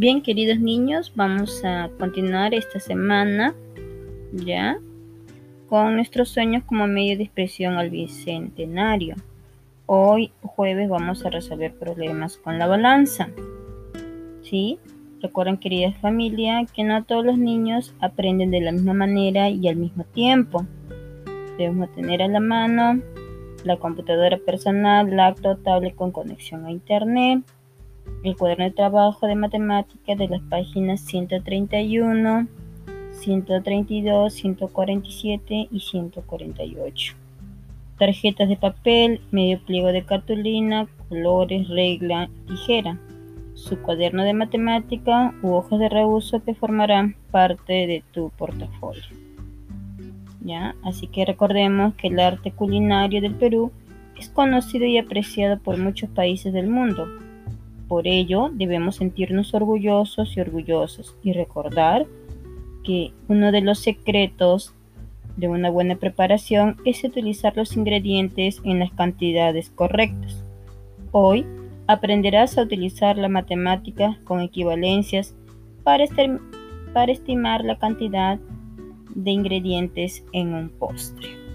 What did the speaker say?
Bien, queridos niños, vamos a continuar esta semana ya con nuestros sueños como medio de expresión al bicentenario. Hoy jueves vamos a resolver problemas con la balanza. ¿Sí? Recuerden, querida familia, que no todos los niños aprenden de la misma manera y al mismo tiempo. Debemos tener a la mano la computadora personal, laptop, tablet con conexión a internet el cuaderno de trabajo de matemáticas de las páginas 131, 132, 147 y 148. Tarjetas de papel, medio pliego de cartulina, colores, regla, tijera. Su cuaderno de matemática u hojas de reuso que formarán parte de tu portafolio. ¿Ya? Así que recordemos que el arte culinario del Perú es conocido y apreciado por muchos países del mundo por ello, debemos sentirnos orgullosos y orgullosas y recordar que uno de los secretos de una buena preparación es utilizar los ingredientes en las cantidades correctas. Hoy aprenderás a utilizar la matemática con equivalencias para, para estimar la cantidad de ingredientes en un postre.